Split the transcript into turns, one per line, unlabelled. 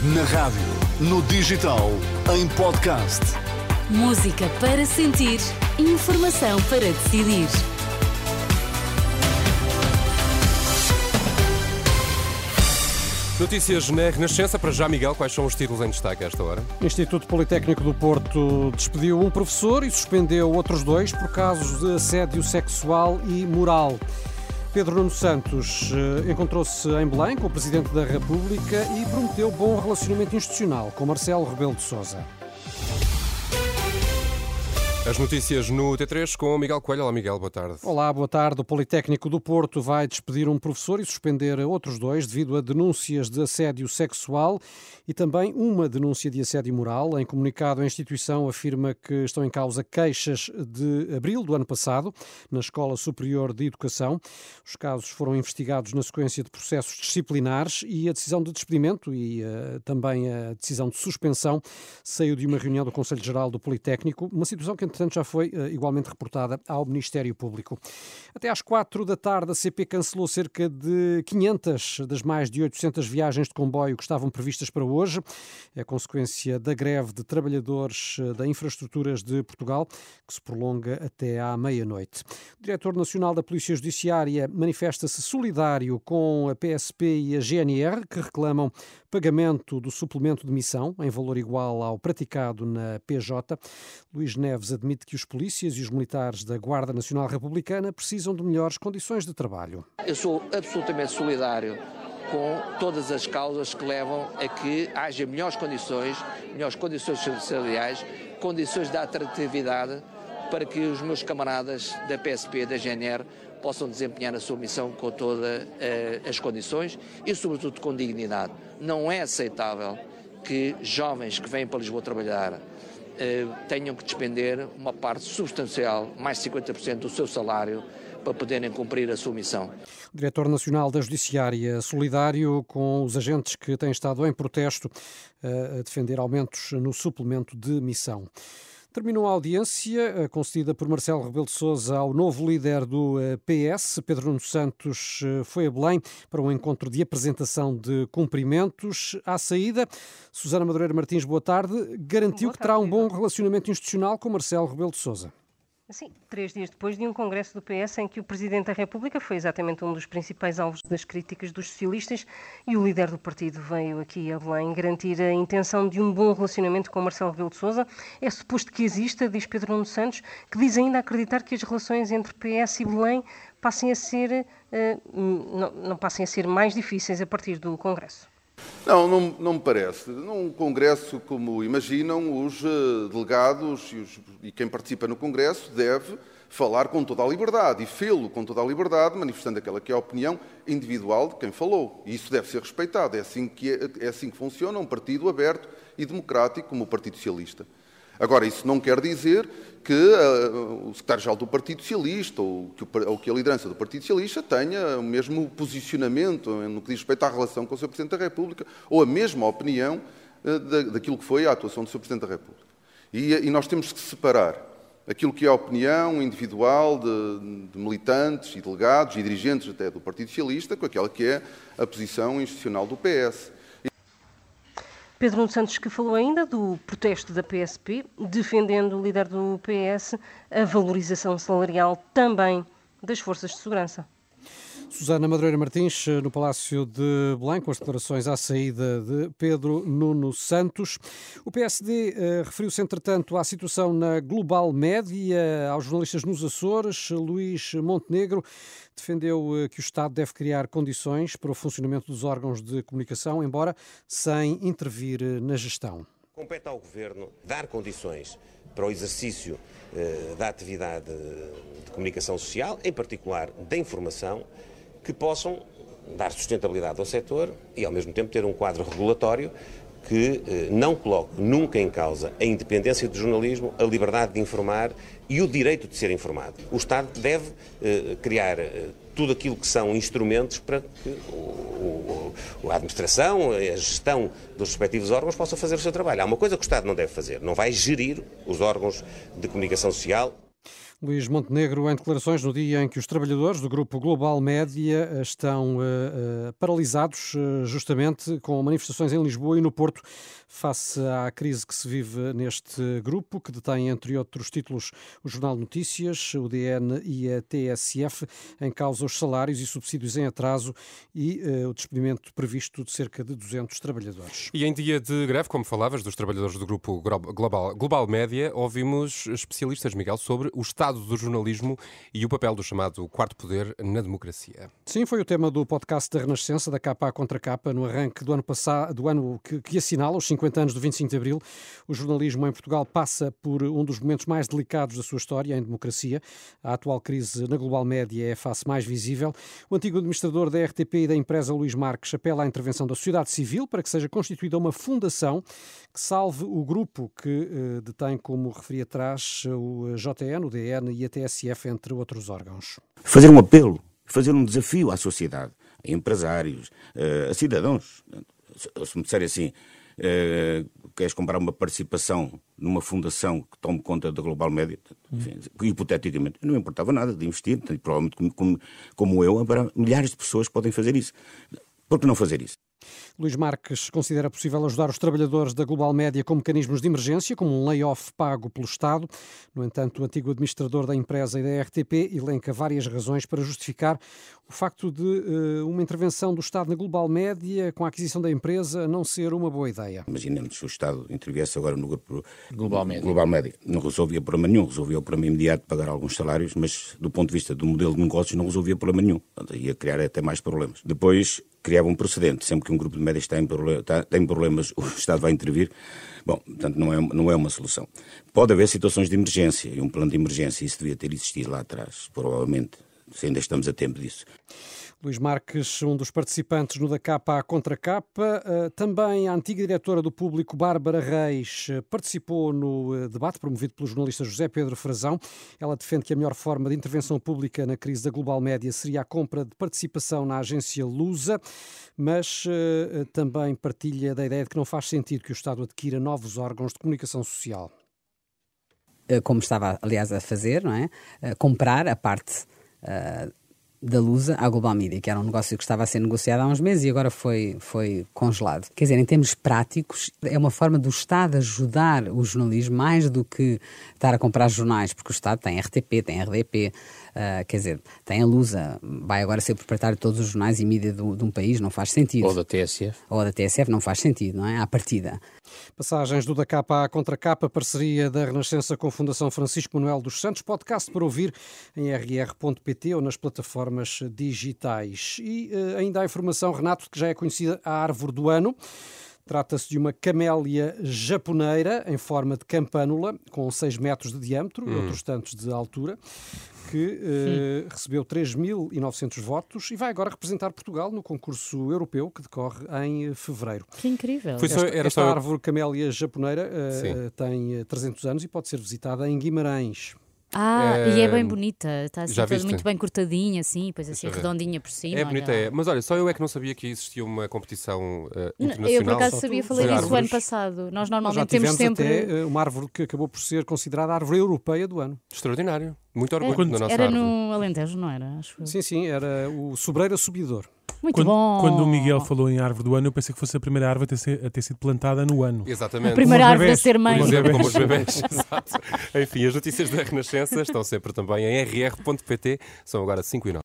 Na rádio, no digital, em podcast.
Música para sentir, informação para decidir.
Notícias na Renascença. Para já, Miguel, quais são os títulos em destaque a esta hora?
Instituto Politécnico do Porto despediu um professor e suspendeu outros dois por casos de assédio sexual e moral. Pedro Nuno Santos eh, encontrou-se em Belém com o Presidente da República e prometeu bom relacionamento institucional com Marcelo Rebelo de Sousa.
As notícias no T3 com Miguel Coelho. Olá, Miguel, boa tarde.
Olá, boa tarde. O Politécnico do Porto vai despedir um professor e suspender outros dois devido a denúncias de assédio sexual e também uma denúncia de assédio moral. Em comunicado, a instituição afirma que estão em causa queixas de abril do ano passado na Escola Superior de Educação. Os casos foram investigados na sequência de processos disciplinares e a decisão de despedimento e uh, também a decisão de suspensão saiu de uma reunião do Conselho Geral do Politécnico, uma situação que, entretanto, já foi uh, igualmente reportada ao Ministério Público. Até às quatro da tarde, a CP cancelou cerca de 500 das mais de 800 viagens de comboio que estavam previstas para hoje. É consequência da greve de trabalhadores uh, da Infraestruturas de Portugal, que se prolonga até à meia-noite. O diretor nacional da Polícia Judiciária manifesta-se solidário com a PSP e a GNR, que reclamam pagamento do suplemento de missão em valor igual ao praticado na PJ. Luís Neves admite que os polícias e os militares da Guarda Nacional Republicana precisam de melhores condições de trabalho.
Eu sou absolutamente solidário com todas as causas que levam a que haja melhores condições, melhores condições salariais, condições de atratividade para que os meus camaradas da PSP, da GNR, possam desempenhar a sua missão com todas uh, as condições e, sobretudo, com dignidade. Não é aceitável que jovens que vêm para Lisboa trabalhar uh, tenham que despender uma parte substancial, mais de 50% do seu salário, para poderem cumprir a sua missão.
O diretor nacional da Judiciária, solidário com os agentes que têm estado em protesto uh, a defender aumentos no suplemento de missão. Terminou a audiência eh, concedida por Marcelo Rebelo de Sousa ao novo líder do eh, PS. Pedro Nuno Santos eh, foi a Belém para um encontro de apresentação de cumprimentos. À saída, Susana Madureira Martins, boa tarde, garantiu boa tarde, que terá um bom relacionamento institucional com Marcelo Rebelo de Sousa.
Sim, três dias depois de um congresso do PS em que o Presidente da República foi exatamente um dos principais alvos das críticas dos socialistas e o líder do partido veio aqui a Belém garantir a intenção de um bom relacionamento com Marcelo Rebelo de Sousa. É suposto que exista, diz Pedro Nuno Santos, que diz ainda acreditar que as relações entre PS e Belém passem a ser, uh, não, não passem a ser mais difíceis a partir do congresso.
Não, não, não, me parece. Num congresso como imaginam, os eh, delegados e, os, e, quem participa no congresso deve falar com toda a liberdade e fê-lo com toda a liberdade, manifestando aquela que é a opinião individual de quem falou. E isso deve ser respeitado. É assim que, é, é assim que funciona um partido aberto e democrático como o Partido Socialista. Agora, isso não quer dizer que uh, o secretário-geral do Partido Socialista ou que, o, ou que, a liderança do Partido Socialista tenha o mesmo posicionamento no que diz respeito à relação com o Sr. Presidente da República ou a mesma opinião uh, da, daquilo que foi a atuação do Sr. Presidente da República. E, e, nós temos que separar aquilo que é a opinião individual de, de militantes e delegados e dirigentes até do Partido Socialista com aquela que é a posição institucional do PS.
Pedro Nuno Santos, que falou ainda do protesto da PSP, defendendo o líder do PS a valorização salarial também das forças de segurança.
Susana Madureira Martins, no Palácio de Belém, com as declarações à saída de Pedro Nuno Santos. O PSD eh, referiu-se, entretanto, à situação na Global Média, aos jornalistas nos Açores. Luís Montenegro defendeu eh, que o Estado deve criar condições para o funcionamento dos órgãos de comunicação, embora sem intervir eh, na gestão.
Compete ao Governo dar condições para o exercício eh, da atividade de comunicação social, em particular da informação, que possam dar sustentabilidade ao setor e, ao mesmo tempo, ter um quadro regulatório que eh, não coloque nunca em causa a independência do jornalismo, a liberdade de informar e o direito de ser informado. O Estado deve eh, criar eh, tudo aquilo que são instrumentos para que a administração, a gestão dos respectivos órgãos possa fazer o seu trabalho. Há uma coisa que o Estado não deve fazer, não vai gerir os órgãos de comunicação social
Luís Montenegro, em declarações no dia em que os trabalhadores do grupo Global Média estão uh, uh, paralisados, uh, justamente com manifestações em Lisboa e no Porto, face à crise que se vive neste grupo, que detém, entre outros títulos, o Jornal Notícias, o DN e a TSF, em causa os salários e subsídios em atraso e o despedimento previsto de cerca de 200 trabalhadores.
E em dia de greve, como falavas, dos trabalhadores do grupo Global, Global Média, ouvimos especialistas, Miguel, sobre o estado estado do jornalismo e o papel do chamado quarto poder na democracia.
Sim, foi o tema do podcast da Renascença, da capa contra capa, no arranque do ano passado, do ano que, que assinala os 50 anos do 25 de Abril. O jornalismo em Portugal passa por um dos momentos mais delicados da sua história em democracia. A atual crise na global média é a face mais visível. O antigo administrador da RTP e da empresa Luís Marques apela à intervenção da sociedade civil para que seja constituída uma fundação que salve o grupo que eh, detém, como referi atrás, o JN, o DN e a TSF, entre outros órgãos.
Fazer um apelo, fazer um desafio à sociedade, a empresários, eh, a cidadãos. Se me disser assim, eh, queres comprar uma participação numa fundação que tome conta da Global Média, enfim, hipoteticamente, não importava nada de investir, provavelmente como, como, como eu, haverá milhares de pessoas que podem fazer isso. Por que não fazer isso?
Luís Marques considera possível ajudar os trabalhadores da Global Média com mecanismos de emergência, como um layoff pago pelo Estado. No entanto, o antigo administrador da empresa e da RTP elenca várias razões para justificar o facto de uh, uma intervenção do Estado na Global Média com a aquisição da empresa não ser uma boa ideia.
Imaginemos se o Estado interviesse agora no grupo
Global Média.
Global Média. Não resolvia problema nenhum, resolvia o problema imediato de pagar alguns salários, mas do ponto de vista do modelo de negócios não resolvia problema nenhum. Ia criar até mais problemas. Depois criava um precedente. Sempre que um grupo de médias tem, tem problemas, o Estado vai intervir. Bom, portanto, não é, não é uma solução. Pode haver situações de emergência e um plano de emergência, isso devia ter existido lá atrás, provavelmente, se ainda estamos a tempo disso.
Luís Marques, um dos participantes no da capa à contra capa. Eh, também a antiga diretora do Público, Bárbara Reis, eh, participou no eh, debate promovido pelo jornalista José Pedro Frazão. Ela defende que a melhor forma de intervenção pública na crise da global média seria a compra de participação na agência Lusa, mas também partilha da ideia de que não faz sentido que o Estado adquira novos órgãos de comunicação social.
Como estava, aliás, a fazer, não é? Comprar a parte da Lusa à Global Media, que era um negócio que estava a ser negociado há uns meses e agora foi, foi congelado. Quer dizer, em termos práticos, é uma forma do Estado ajudar o jornalismo mais do que estar a comprar jornais, porque o Estado tem RTP, tem RDP, uh, quer dizer, tem a Lusa, vai agora ser proprietário de todos os jornais e mídia do, de um país, não faz sentido.
Ou da TSF.
Ou da TSF, não faz sentido, não é? À partida.
Passagens do da capa à contra capa, parceria da Renascença com a Fundação Francisco Manuel dos Santos, podcast para ouvir em rr.pt ou nas plataformas digitais. E uh, ainda há informação, Renato, que já é conhecida a árvore do ano. Trata-se de uma camélia japoneira em forma de campânula, com 6 metros de diâmetro hum. e outros tantos de altura, que uh, recebeu 3.900 votos e vai agora representar Portugal no concurso europeu que decorre em fevereiro.
Que incrível!
Foi só, esta, esta só... árvore camélia japoneira uh, tem 300 anos e pode ser visitada em Guimarães.
Ah, é... e é bem bonita, está assim toda muito bem cortadinha, assim, depois assim redondinha por cima.
É bonita, é. Mas olha, só eu é que não sabia que existia uma competição uh, internacional.
Eu por acaso sabia, falei disso o ano passado. Nós normalmente
Nós
temos sempre.
Até uma árvore que acabou por ser considerada a árvore europeia do ano.
Extraordinário. Muito orgulho
é,
na nossa
Era
árvore.
no Alentejo, não era? Acho
sim, sim, era o Sobreira Subidor.
Muito
quando,
bom.
Quando o Miguel falou em árvore do ano, eu pensei que fosse a primeira árvore a ter, a ter sido plantada no ano.
Exatamente.
A primeira árvore a ser mãe.
Como, como os bebés. Exato. Enfim, as notícias da Renascença estão sempre também em rr.pt. São agora 5 e 9.